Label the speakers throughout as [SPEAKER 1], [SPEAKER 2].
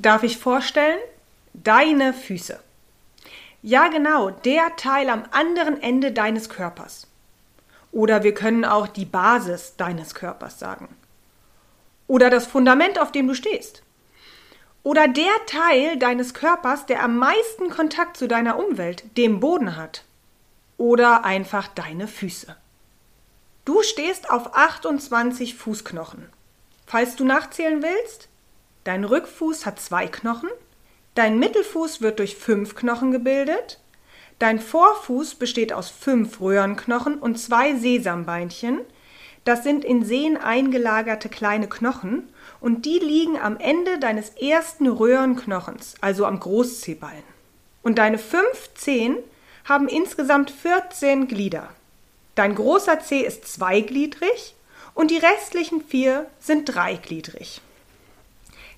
[SPEAKER 1] Darf ich vorstellen? Deine Füße. Ja, genau, der Teil am anderen Ende deines Körpers. Oder wir können auch die Basis deines Körpers sagen. Oder das Fundament, auf dem du stehst. Oder der Teil deines Körpers, der am meisten Kontakt zu deiner Umwelt, dem Boden hat. Oder einfach deine Füße. Du stehst auf 28 Fußknochen. Falls du nachzählen willst, dein Rückfuß hat zwei Knochen, dein Mittelfuß wird durch fünf Knochen gebildet, dein Vorfuß besteht aus fünf Röhrenknochen und zwei Sesambeinchen, das sind in Sehnen eingelagerte kleine Knochen und die liegen am Ende deines ersten Röhrenknochens, also am Großzehballen. Und deine fünf Zehen haben insgesamt 14 Glieder. Dein großer Zeh ist zweigliedrig und die restlichen vier sind dreigliedrig.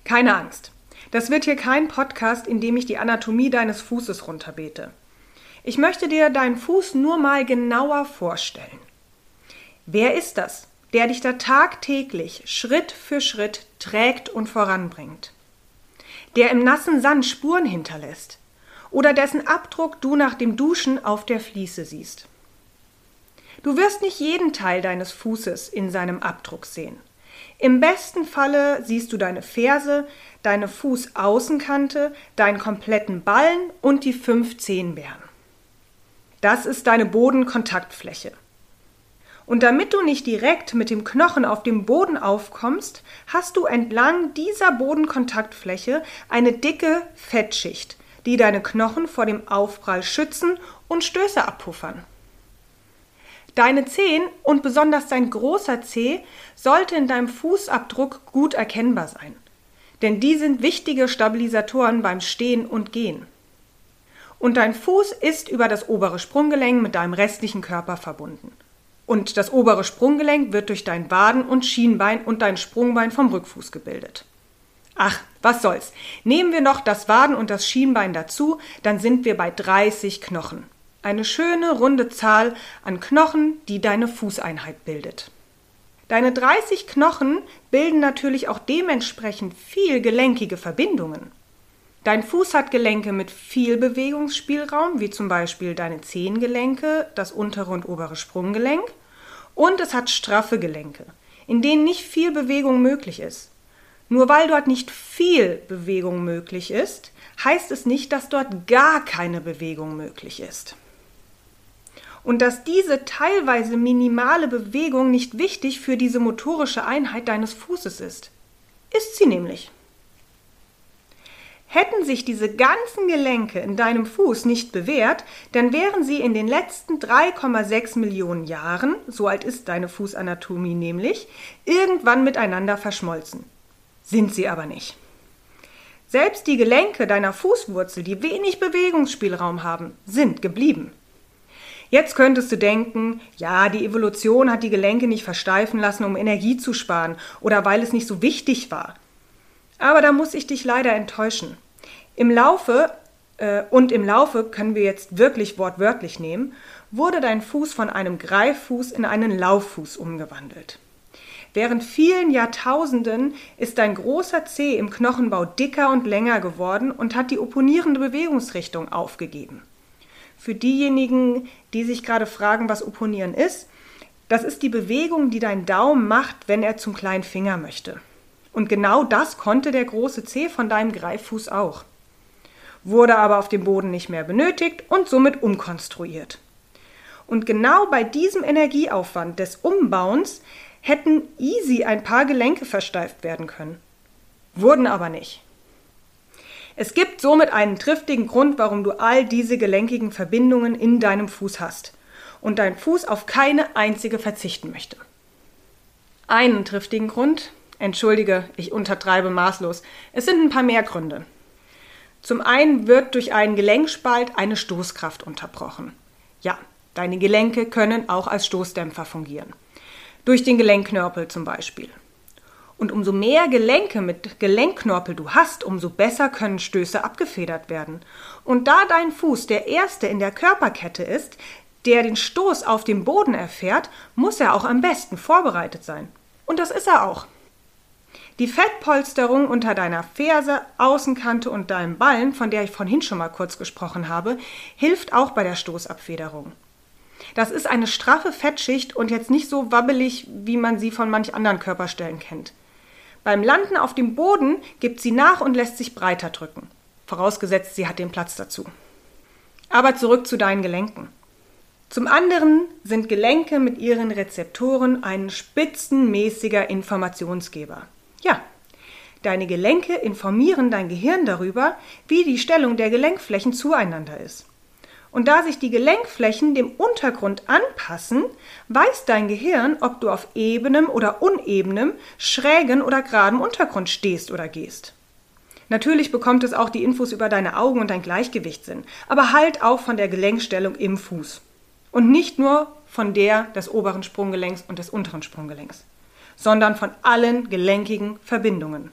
[SPEAKER 1] Keine Angst. Das wird hier kein Podcast, in dem ich die Anatomie deines Fußes runterbete. Ich möchte dir deinen Fuß nur mal genauer vorstellen. Wer ist das, der dich da tagtäglich Schritt für Schritt trägt und voranbringt? Der im nassen Sand Spuren hinterlässt oder dessen Abdruck du nach dem Duschen auf der Fliese siehst. Du wirst nicht jeden Teil deines Fußes in seinem Abdruck sehen. Im besten Falle siehst du deine Ferse, deine Fußaußenkante, deinen kompletten Ballen und die fünf Zehenbeeren. Das ist deine Bodenkontaktfläche. Und damit du nicht direkt mit dem Knochen auf dem Boden aufkommst, hast du entlang dieser Bodenkontaktfläche eine dicke Fettschicht, die deine Knochen vor dem Aufprall schützen und Stöße abpuffern. Deine Zehen und besonders dein großer Zeh sollte in deinem Fußabdruck gut erkennbar sein, denn die sind wichtige Stabilisatoren beim Stehen und Gehen. Und dein Fuß ist über das obere Sprunggelenk mit deinem restlichen Körper verbunden. Und das obere Sprunggelenk wird durch dein Waden- und Schienbein und dein Sprungbein vom Rückfuß gebildet. Ach, was soll's. Nehmen wir noch das Waden und das Schienbein dazu, dann sind wir bei 30 Knochen. Eine schöne runde Zahl an Knochen, die deine Fußeinheit bildet. Deine 30 Knochen bilden natürlich auch dementsprechend viel gelenkige Verbindungen. Dein Fuß hat Gelenke mit viel Bewegungsspielraum, wie zum Beispiel deine Zehengelenke, das untere und obere Sprunggelenk, und es hat straffe Gelenke, in denen nicht viel Bewegung möglich ist. Nur weil dort nicht viel Bewegung möglich ist, heißt es nicht, dass dort gar keine Bewegung möglich ist und dass diese teilweise minimale Bewegung nicht wichtig für diese motorische Einheit deines Fußes ist. Ist sie nämlich. Hätten sich diese ganzen Gelenke in deinem Fuß nicht bewährt, dann wären sie in den letzten 3,6 Millionen Jahren, so alt ist deine Fußanatomie nämlich, irgendwann miteinander verschmolzen. Sind sie aber nicht. Selbst die Gelenke deiner Fußwurzel, die wenig Bewegungsspielraum haben, sind geblieben. Jetzt könntest du denken, ja, die Evolution hat die Gelenke nicht versteifen lassen, um Energie zu sparen oder weil es nicht so wichtig war. Aber da muss ich dich leider enttäuschen. Im Laufe, äh, und im Laufe können wir jetzt wirklich wortwörtlich nehmen, wurde dein Fuß von einem Greiffuß in einen Lauffuß umgewandelt. Während vielen Jahrtausenden ist dein großer Zeh im Knochenbau dicker und länger geworden und hat die opponierende Bewegungsrichtung aufgegeben. Für diejenigen, die sich gerade fragen, was Opponieren ist, das ist die Bewegung, die dein Daumen macht, wenn er zum kleinen Finger möchte. Und genau das konnte der große Zeh von deinem Greiffuß auch. Wurde aber auf dem Boden nicht mehr benötigt und somit umkonstruiert. Und genau bei diesem Energieaufwand des Umbauens hätten easy ein paar Gelenke versteift werden können. Wurden aber nicht. Es gibt somit einen triftigen Grund, warum du all diese gelenkigen Verbindungen in deinem Fuß hast und dein Fuß auf keine einzige verzichten möchte. Einen triftigen Grund, entschuldige, ich untertreibe maßlos, es sind ein paar mehr Gründe. Zum einen wird durch einen Gelenkspalt eine Stoßkraft unterbrochen. Ja, deine Gelenke können auch als Stoßdämpfer fungieren. Durch den Gelenkknorpel zum Beispiel. Und umso mehr Gelenke mit Gelenkknorpel du hast, umso besser können Stöße abgefedert werden. Und da dein Fuß der erste in der Körperkette ist, der den Stoß auf dem Boden erfährt, muss er auch am besten vorbereitet sein. Und das ist er auch. Die Fettpolsterung unter deiner Ferse, Außenkante und deinem Ballen, von der ich vorhin schon mal kurz gesprochen habe, hilft auch bei der Stoßabfederung. Das ist eine straffe Fettschicht und jetzt nicht so wabbelig, wie man sie von manch anderen Körperstellen kennt. Beim Landen auf dem Boden gibt sie nach und lässt sich breiter drücken. Vorausgesetzt, sie hat den Platz dazu. Aber zurück zu deinen Gelenken. Zum anderen sind Gelenke mit ihren Rezeptoren ein spitzenmäßiger Informationsgeber. Ja, deine Gelenke informieren dein Gehirn darüber, wie die Stellung der Gelenkflächen zueinander ist. Und da sich die Gelenkflächen dem Untergrund anpassen, weiß dein Gehirn, ob du auf ebenem oder unebenem, schrägen oder geradem Untergrund stehst oder gehst. Natürlich bekommt es auch die Infos über deine Augen und dein Gleichgewichtssinn, aber halt auch von der Gelenkstellung im Fuß. Und nicht nur von der des oberen Sprunggelenks und des unteren Sprunggelenks, sondern von allen gelenkigen Verbindungen.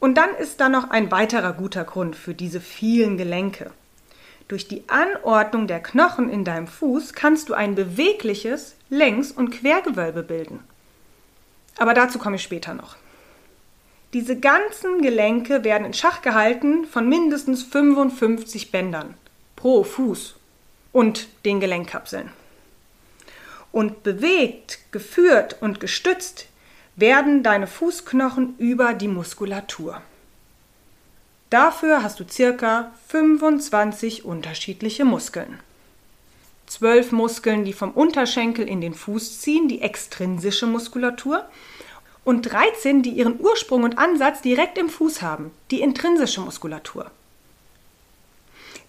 [SPEAKER 1] Und dann ist da noch ein weiterer guter Grund für diese vielen Gelenke. Durch die Anordnung der Knochen in deinem Fuß kannst du ein bewegliches Längs- und Quergewölbe bilden. Aber dazu komme ich später noch. Diese ganzen Gelenke werden in Schach gehalten von mindestens 55 Bändern pro Fuß und den Gelenkkapseln. Und bewegt, geführt und gestützt werden deine Fußknochen über die Muskulatur. Dafür hast du circa 25 unterschiedliche Muskeln. Zwölf Muskeln, die vom Unterschenkel in den Fuß ziehen, die extrinsische Muskulatur, und 13, die ihren Ursprung und Ansatz direkt im Fuß haben, die intrinsische Muskulatur.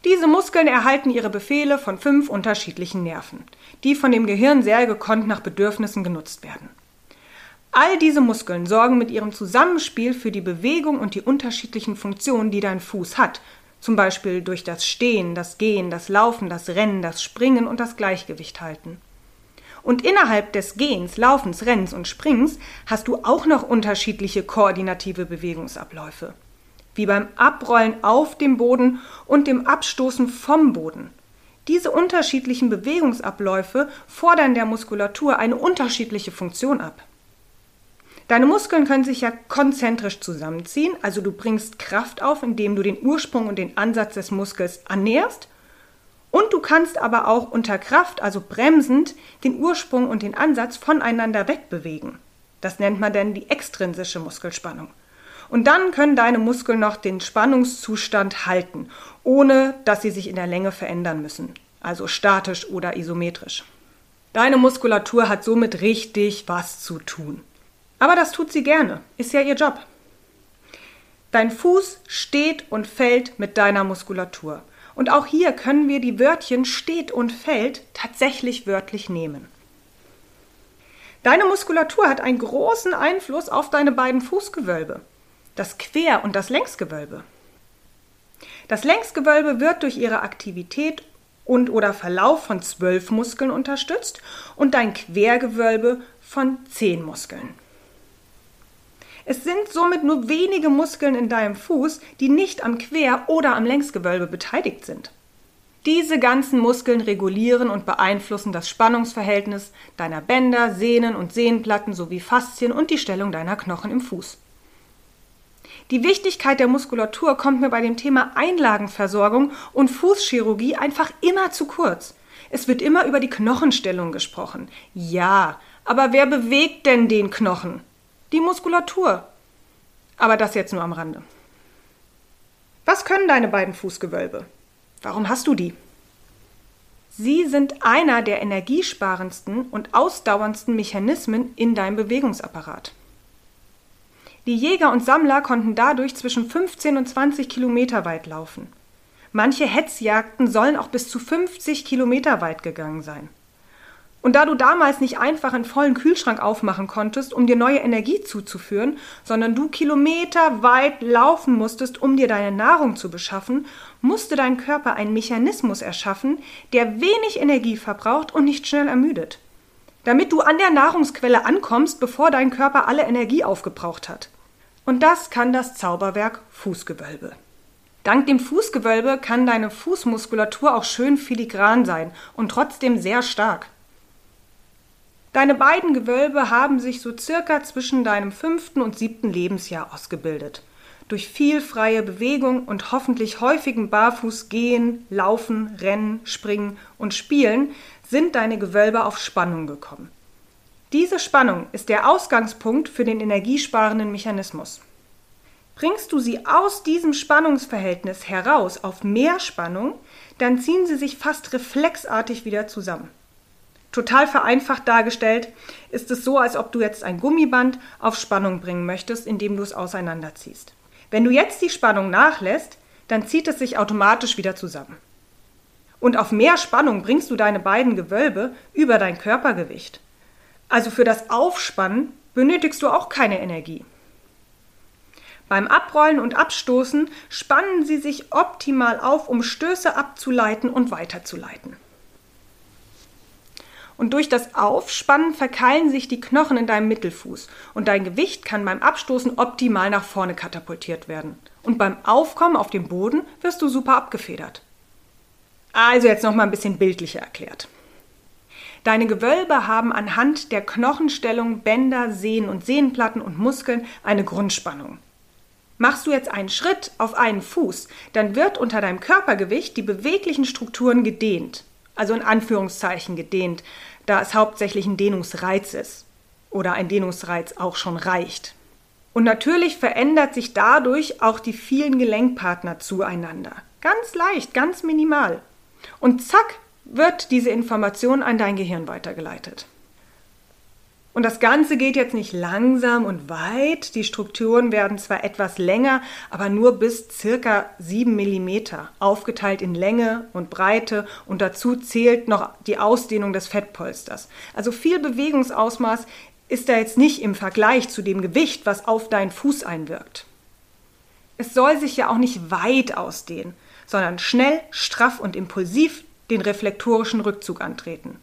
[SPEAKER 1] Diese Muskeln erhalten ihre Befehle von fünf unterschiedlichen Nerven, die von dem Gehirn sehr gekonnt nach Bedürfnissen genutzt werden. All diese Muskeln sorgen mit ihrem Zusammenspiel für die Bewegung und die unterschiedlichen Funktionen, die dein Fuß hat, zum Beispiel durch das Stehen, das Gehen, das Laufen, das Rennen, das Springen und das Gleichgewicht halten. Und innerhalb des Gehens, Laufens, Rennens und Springens hast du auch noch unterschiedliche koordinative Bewegungsabläufe, wie beim Abrollen auf dem Boden und dem Abstoßen vom Boden. Diese unterschiedlichen Bewegungsabläufe fordern der Muskulatur eine unterschiedliche Funktion ab. Deine Muskeln können sich ja konzentrisch zusammenziehen, also du bringst Kraft auf, indem du den Ursprung und den Ansatz des Muskels annäherst. Und du kannst aber auch unter Kraft, also bremsend, den Ursprung und den Ansatz voneinander wegbewegen. Das nennt man dann die extrinsische Muskelspannung. Und dann können deine Muskeln noch den Spannungszustand halten, ohne dass sie sich in der Länge verändern müssen, also statisch oder isometrisch. Deine Muskulatur hat somit richtig was zu tun. Aber das tut sie gerne, ist ja ihr Job. Dein Fuß steht und fällt mit deiner Muskulatur. Und auch hier können wir die Wörtchen steht und fällt tatsächlich wörtlich nehmen. Deine Muskulatur hat einen großen Einfluss auf deine beiden Fußgewölbe, das Quer- und das Längsgewölbe. Das Längsgewölbe wird durch ihre Aktivität und oder Verlauf von zwölf Muskeln unterstützt und dein Quergewölbe von zehn Muskeln. Es sind somit nur wenige Muskeln in deinem Fuß, die nicht am Quer- oder am Längsgewölbe beteiligt sind. Diese ganzen Muskeln regulieren und beeinflussen das Spannungsverhältnis deiner Bänder, Sehnen und Sehnenplatten sowie Faszien und die Stellung deiner Knochen im Fuß. Die Wichtigkeit der Muskulatur kommt mir bei dem Thema Einlagenversorgung und Fußchirurgie einfach immer zu kurz. Es wird immer über die Knochenstellung gesprochen. Ja, aber wer bewegt denn den Knochen? Die Muskulatur. Aber das jetzt nur am Rande. Was können deine beiden Fußgewölbe? Warum hast du die? Sie sind einer der energiesparendsten und ausdauerndsten Mechanismen in deinem Bewegungsapparat. Die Jäger und Sammler konnten dadurch zwischen 15 und 20 Kilometer weit laufen. Manche Hetzjagden sollen auch bis zu 50 Kilometer weit gegangen sein. Und da du damals nicht einfach einen vollen Kühlschrank aufmachen konntest, um dir neue Energie zuzuführen, sondern du kilometerweit laufen musstest, um dir deine Nahrung zu beschaffen, musste dein Körper einen Mechanismus erschaffen, der wenig Energie verbraucht und nicht schnell ermüdet. Damit du an der Nahrungsquelle ankommst, bevor dein Körper alle Energie aufgebraucht hat. Und das kann das Zauberwerk Fußgewölbe. Dank dem Fußgewölbe kann deine Fußmuskulatur auch schön filigran sein und trotzdem sehr stark. Deine beiden Gewölbe haben sich so circa zwischen deinem fünften und siebten Lebensjahr ausgebildet. Durch viel freie Bewegung und hoffentlich häufigen Barfußgehen, Laufen, Rennen, Springen und Spielen sind deine Gewölbe auf Spannung gekommen. Diese Spannung ist der Ausgangspunkt für den energiesparenden Mechanismus. Bringst du sie aus diesem Spannungsverhältnis heraus auf mehr Spannung, dann ziehen sie sich fast reflexartig wieder zusammen. Total vereinfacht dargestellt ist es so, als ob du jetzt ein Gummiband auf Spannung bringen möchtest, indem du es auseinanderziehst. Wenn du jetzt die Spannung nachlässt, dann zieht es sich automatisch wieder zusammen. Und auf mehr Spannung bringst du deine beiden Gewölbe über dein Körpergewicht. Also für das Aufspannen benötigst du auch keine Energie. Beim Abrollen und Abstoßen spannen sie sich optimal auf, um Stöße abzuleiten und weiterzuleiten. Und durch das Aufspannen verkeilen sich die Knochen in deinem Mittelfuß und dein Gewicht kann beim Abstoßen optimal nach vorne katapultiert werden. Und beim Aufkommen auf dem Boden wirst du super abgefedert. Also jetzt noch mal ein bisschen bildlicher erklärt. Deine Gewölbe haben anhand der Knochenstellung, Bänder, Sehnen und Sehnenplatten und Muskeln eine Grundspannung. Machst du jetzt einen Schritt auf einen Fuß, dann wird unter deinem Körpergewicht die beweglichen Strukturen gedehnt also in Anführungszeichen gedehnt, da es hauptsächlich ein Dehnungsreiz ist oder ein Dehnungsreiz auch schon reicht. Und natürlich verändert sich dadurch auch die vielen Gelenkpartner zueinander. Ganz leicht, ganz minimal. Und zack, wird diese Information an dein Gehirn weitergeleitet. Und das Ganze geht jetzt nicht langsam und weit. Die Strukturen werden zwar etwas länger, aber nur bis circa 7 mm, aufgeteilt in Länge und Breite und dazu zählt noch die Ausdehnung des Fettpolsters. Also viel Bewegungsausmaß ist da jetzt nicht im Vergleich zu dem Gewicht, was auf deinen Fuß einwirkt. Es soll sich ja auch nicht weit ausdehnen, sondern schnell, straff und impulsiv den reflektorischen Rückzug antreten.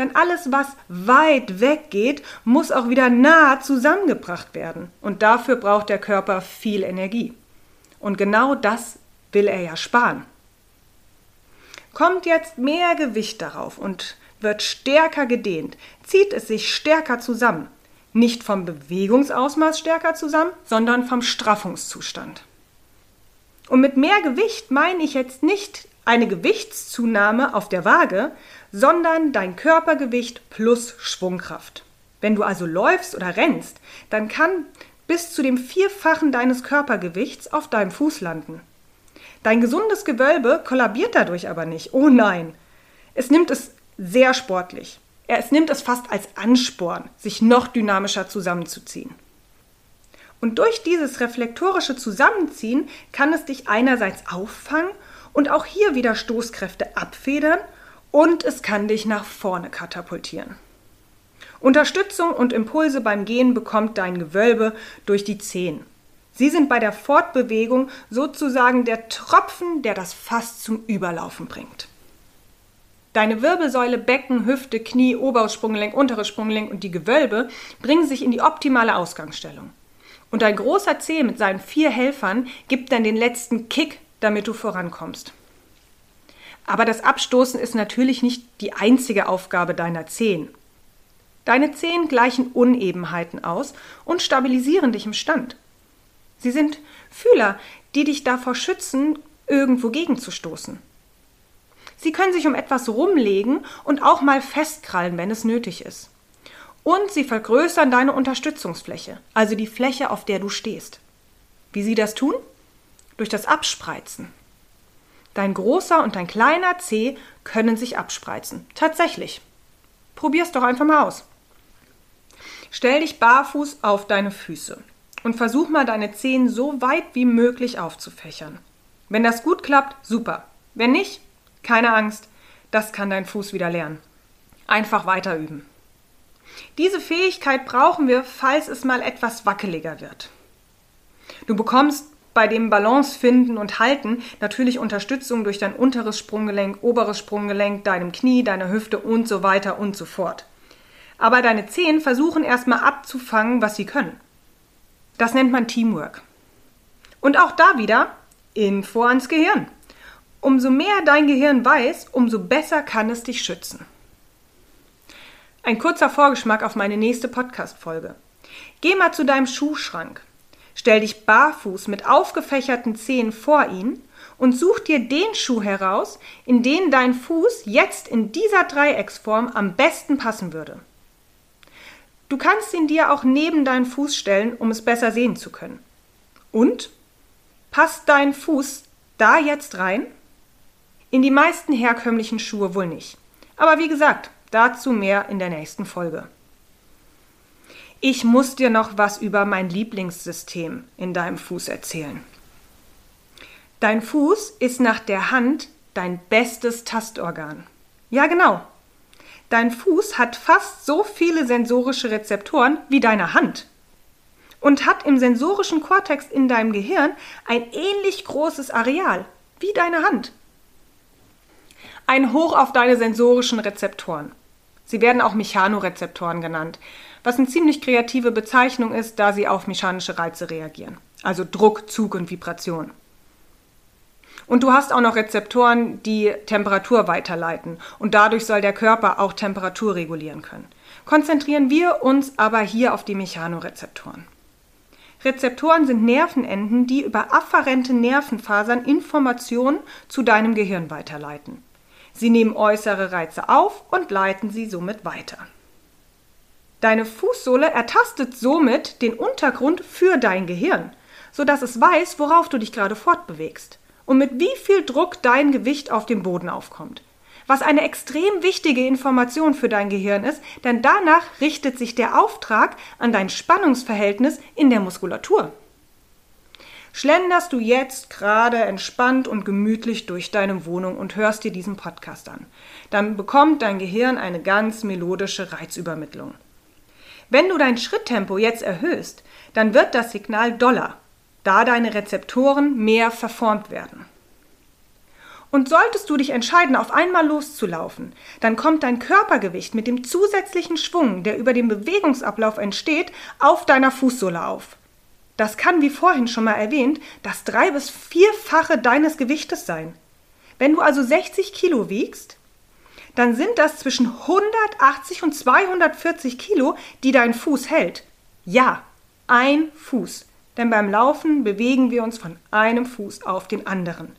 [SPEAKER 1] Denn alles, was weit weg geht, muss auch wieder nah zusammengebracht werden. Und dafür braucht der Körper viel Energie. Und genau das will er ja sparen. Kommt jetzt mehr Gewicht darauf und wird stärker gedehnt, zieht es sich stärker zusammen. Nicht vom Bewegungsausmaß stärker zusammen, sondern vom Straffungszustand. Und mit mehr Gewicht meine ich jetzt nicht eine Gewichtszunahme auf der Waage, sondern dein Körpergewicht plus Schwungkraft. Wenn du also läufst oder rennst, dann kann bis zu dem Vierfachen deines Körpergewichts auf deinem Fuß landen. Dein gesundes Gewölbe kollabiert dadurch aber nicht. Oh nein. Es nimmt es sehr sportlich. Es nimmt es fast als Ansporn, sich noch dynamischer zusammenzuziehen. Und durch dieses reflektorische Zusammenziehen kann es dich einerseits auffangen und auch hier wieder Stoßkräfte abfedern und es kann dich nach vorne katapultieren. Unterstützung und Impulse beim Gehen bekommt dein Gewölbe durch die Zehen. Sie sind bei der Fortbewegung sozusagen der Tropfen, der das Fass zum Überlaufen bringt. Deine Wirbelsäule, Becken, Hüfte, Knie, oberes Sprunggelenk, unteres Sprunggelenk und die Gewölbe bringen sich in die optimale Ausgangsstellung. Und dein großer Zeh mit seinen vier Helfern gibt dann den letzten Kick, damit du vorankommst. Aber das Abstoßen ist natürlich nicht die einzige Aufgabe deiner Zehen. Deine Zehen gleichen Unebenheiten aus und stabilisieren dich im Stand. Sie sind Fühler, die dich davor schützen, irgendwo gegenzustoßen. Sie können sich um etwas rumlegen und auch mal festkrallen, wenn es nötig ist. Und sie vergrößern deine Unterstützungsfläche, also die Fläche, auf der du stehst. Wie sie das tun? Durch das Abspreizen. Dein großer und dein kleiner Zeh können sich abspreizen. Tatsächlich. Probier's doch einfach mal aus. Stell dich barfuß auf deine Füße und versuch mal deine Zehen so weit wie möglich aufzufächern. Wenn das gut klappt, super. Wenn nicht, keine Angst, das kann dein Fuß wieder lernen. Einfach weiter üben. Diese Fähigkeit brauchen wir, falls es mal etwas wackeliger wird. Du bekommst bei dem Balance finden und halten natürlich Unterstützung durch dein unteres Sprunggelenk, oberes Sprunggelenk, deinem Knie, deiner Hüfte und so weiter und so fort. Aber deine Zehen versuchen erstmal abzufangen, was sie können. Das nennt man Teamwork. Und auch da wieder Info ans Gehirn. Umso mehr dein Gehirn weiß, umso besser kann es dich schützen. Ein kurzer Vorgeschmack auf meine nächste Podcast-Folge. Geh mal zu deinem Schuhschrank. Stell dich barfuß mit aufgefächerten Zehen vor ihn und such dir den Schuh heraus, in den dein Fuß jetzt in dieser Dreiecksform am besten passen würde. Du kannst ihn dir auch neben deinen Fuß stellen, um es besser sehen zu können. Und? Passt dein Fuß da jetzt rein? In die meisten herkömmlichen Schuhe wohl nicht. Aber wie gesagt, dazu mehr in der nächsten Folge. Ich muss dir noch was über mein Lieblingssystem in deinem Fuß erzählen. Dein Fuß ist nach der Hand dein bestes Tastorgan. Ja, genau. Dein Fuß hat fast so viele sensorische Rezeptoren wie deine Hand und hat im sensorischen Kortex in deinem Gehirn ein ähnlich großes Areal wie deine Hand. Ein Hoch auf deine sensorischen Rezeptoren. Sie werden auch Mechanorezeptoren genannt, was eine ziemlich kreative Bezeichnung ist, da sie auf mechanische Reize reagieren, also Druck, Zug und Vibration. Und du hast auch noch Rezeptoren, die Temperatur weiterleiten und dadurch soll der Körper auch Temperatur regulieren können. Konzentrieren wir uns aber hier auf die Mechanorezeptoren. Rezeptoren sind Nervenenden, die über afferente Nervenfasern Informationen zu deinem Gehirn weiterleiten. Sie nehmen äußere Reize auf und leiten sie somit weiter. Deine Fußsohle ertastet somit den Untergrund für dein Gehirn, sodass es weiß, worauf du dich gerade fortbewegst und mit wie viel Druck dein Gewicht auf dem Boden aufkommt. Was eine extrem wichtige Information für dein Gehirn ist, denn danach richtet sich der Auftrag an dein Spannungsverhältnis in der Muskulatur. Schlenderst du jetzt gerade entspannt und gemütlich durch deine Wohnung und hörst dir diesen Podcast an, dann bekommt dein Gehirn eine ganz melodische Reizübermittlung. Wenn du dein Schritttempo jetzt erhöhst, dann wird das Signal doller, da deine Rezeptoren mehr verformt werden. Und solltest du dich entscheiden, auf einmal loszulaufen, dann kommt dein Körpergewicht mit dem zusätzlichen Schwung, der über den Bewegungsablauf entsteht, auf deiner Fußsohle auf. Das kann, wie vorhin schon mal erwähnt, das drei- bis vierfache deines Gewichtes sein. Wenn du also 60 Kilo wiegst, dann sind das zwischen 180 und 240 Kilo, die dein Fuß hält. Ja, ein Fuß. Denn beim Laufen bewegen wir uns von einem Fuß auf den anderen.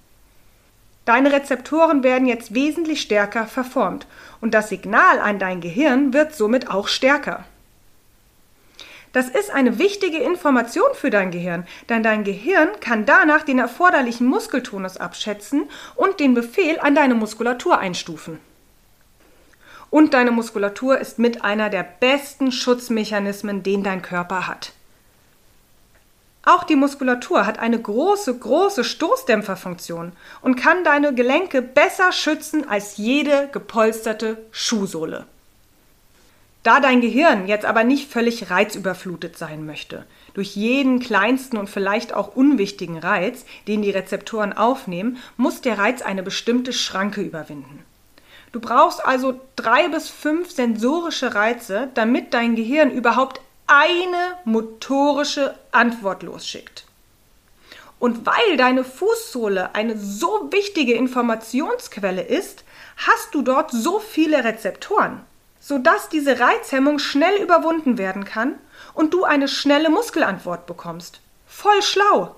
[SPEAKER 1] Deine Rezeptoren werden jetzt wesentlich stärker verformt und das Signal an dein Gehirn wird somit auch stärker. Das ist eine wichtige Information für dein Gehirn, denn dein Gehirn kann danach den erforderlichen Muskeltonus abschätzen und den Befehl an deine Muskulatur einstufen. Und deine Muskulatur ist mit einer der besten Schutzmechanismen, den dein Körper hat. Auch die Muskulatur hat eine große, große Stoßdämpferfunktion und kann deine Gelenke besser schützen als jede gepolsterte Schuhsohle. Da dein Gehirn jetzt aber nicht völlig reizüberflutet sein möchte, durch jeden kleinsten und vielleicht auch unwichtigen Reiz, den die Rezeptoren aufnehmen, muss der Reiz eine bestimmte Schranke überwinden. Du brauchst also drei bis fünf sensorische Reize, damit dein Gehirn überhaupt eine motorische Antwort losschickt. Und weil deine Fußsohle eine so wichtige Informationsquelle ist, hast du dort so viele Rezeptoren, sodass diese Reizhemmung schnell überwunden werden kann und du eine schnelle Muskelantwort bekommst. Voll schlau.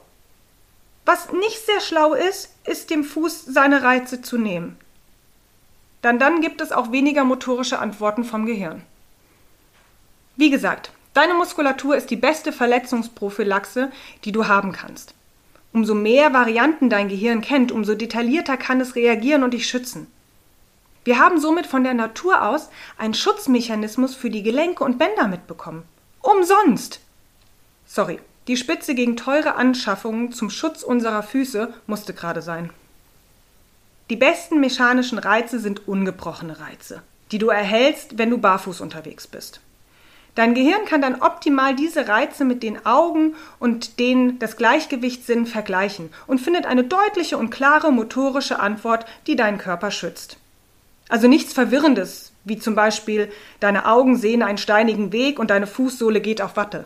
[SPEAKER 1] Was nicht sehr schlau ist, ist dem Fuß seine Reize zu nehmen. Dann dann gibt es auch weniger motorische Antworten vom Gehirn. Wie gesagt, Deine Muskulatur ist die beste Verletzungsprophylaxe, die du haben kannst. Umso mehr Varianten dein Gehirn kennt, umso detaillierter kann es reagieren und dich schützen. Wir haben somit von der Natur aus einen Schutzmechanismus für die Gelenke und Bänder mitbekommen. Umsonst! Sorry, die Spitze gegen teure Anschaffungen zum Schutz unserer Füße musste gerade sein. Die besten mechanischen Reize sind ungebrochene Reize, die du erhältst, wenn du barfuß unterwegs bist. Dein Gehirn kann dann optimal diese Reize mit den Augen und den des Gleichgewichtssinn vergleichen und findet eine deutliche und klare motorische Antwort, die deinen Körper schützt. Also nichts Verwirrendes, wie zum Beispiel deine Augen sehen einen steinigen Weg und deine Fußsohle geht auf Watte.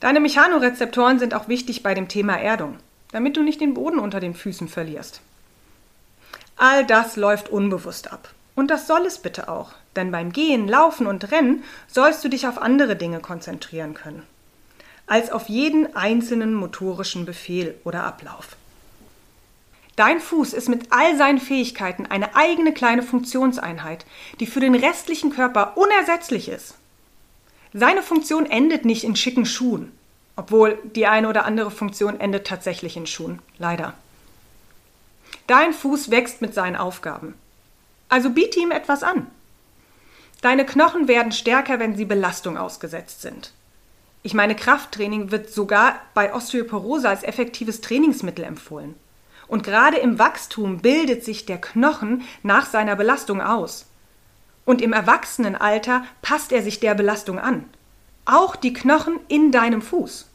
[SPEAKER 1] Deine Mechanorezeptoren sind auch wichtig bei dem Thema Erdung, damit du nicht den Boden unter den Füßen verlierst. All das läuft unbewusst ab. Und das soll es bitte auch, denn beim Gehen, Laufen und Rennen sollst du dich auf andere Dinge konzentrieren können, als auf jeden einzelnen motorischen Befehl oder Ablauf. Dein Fuß ist mit all seinen Fähigkeiten eine eigene kleine Funktionseinheit, die für den restlichen Körper unersetzlich ist. Seine Funktion endet nicht in schicken Schuhen, obwohl die eine oder andere Funktion endet tatsächlich in Schuhen, leider. Dein Fuß wächst mit seinen Aufgaben. Also biete ihm etwas an. Deine Knochen werden stärker, wenn sie Belastung ausgesetzt sind. Ich meine, Krafttraining wird sogar bei Osteoporose als effektives Trainingsmittel empfohlen. Und gerade im Wachstum bildet sich der Knochen nach seiner Belastung aus. Und im Erwachsenenalter passt er sich der Belastung an. Auch die Knochen in deinem Fuß.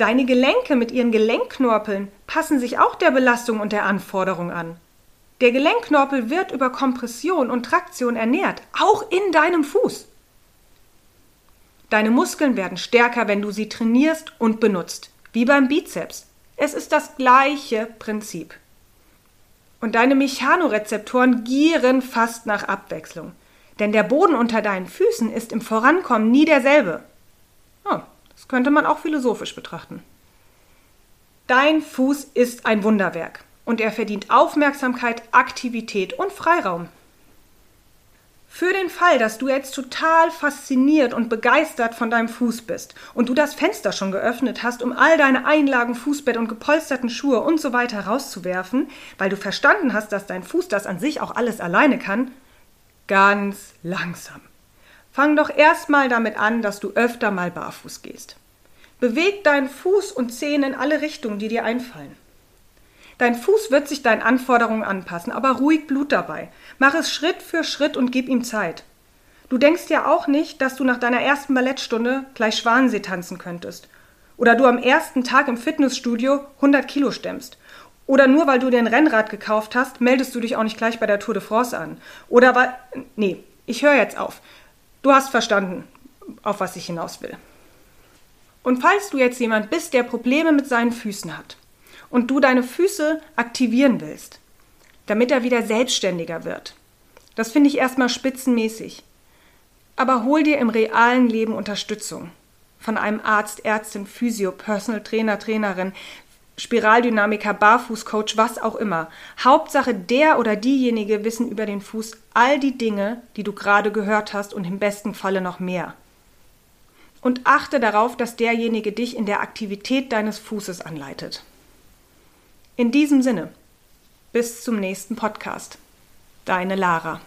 [SPEAKER 1] Deine Gelenke mit ihren Gelenkknorpeln passen sich auch der Belastung und der Anforderung an. Der Gelenkknorpel wird über Kompression und Traktion ernährt, auch in deinem Fuß. Deine Muskeln werden stärker, wenn du sie trainierst und benutzt, wie beim Bizeps. Es ist das gleiche Prinzip. Und deine Mechanorezeptoren gieren fast nach Abwechslung. Denn der Boden unter deinen Füßen ist im Vorankommen nie derselbe. Oh, könnte man auch philosophisch betrachten. Dein Fuß ist ein Wunderwerk und er verdient Aufmerksamkeit, Aktivität und Freiraum. Für den Fall, dass du jetzt total fasziniert und begeistert von deinem Fuß bist und du das Fenster schon geöffnet hast, um all deine Einlagen, Fußbett und gepolsterten Schuhe und so weiter rauszuwerfen, weil du verstanden hast, dass dein Fuß das an sich auch alles alleine kann, ganz langsam. Fang doch erstmal damit an, dass du öfter mal barfuß gehst. Beweg deinen Fuß und Zehen in alle Richtungen, die dir einfallen. Dein Fuß wird sich deinen Anforderungen anpassen, aber ruhig Blut dabei. Mach es Schritt für Schritt und gib ihm Zeit. Du denkst ja auch nicht, dass du nach deiner ersten Ballettstunde gleich Schwanensee tanzen könntest. Oder du am ersten Tag im Fitnessstudio 100 Kilo stemmst. Oder nur weil du dir ein Rennrad gekauft hast, meldest du dich auch nicht gleich bei der Tour de France an. Oder weil. Nee, ich höre jetzt auf. Du hast verstanden, auf was ich hinaus will. Und falls du jetzt jemand bist, der Probleme mit seinen Füßen hat, und du deine Füße aktivieren willst, damit er wieder selbstständiger wird. Das finde ich erstmal spitzenmäßig. Aber hol dir im realen Leben Unterstützung. Von einem Arzt, Ärztin, Physio, Personal Trainer, Trainerin, Spiraldynamiker, Barfußcoach, was auch immer. Hauptsache der oder diejenige wissen über den Fuß all die Dinge, die du gerade gehört hast und im besten Falle noch mehr. Und achte darauf, dass derjenige dich in der Aktivität deines Fußes anleitet. In diesem Sinne, bis zum nächsten Podcast. Deine Lara.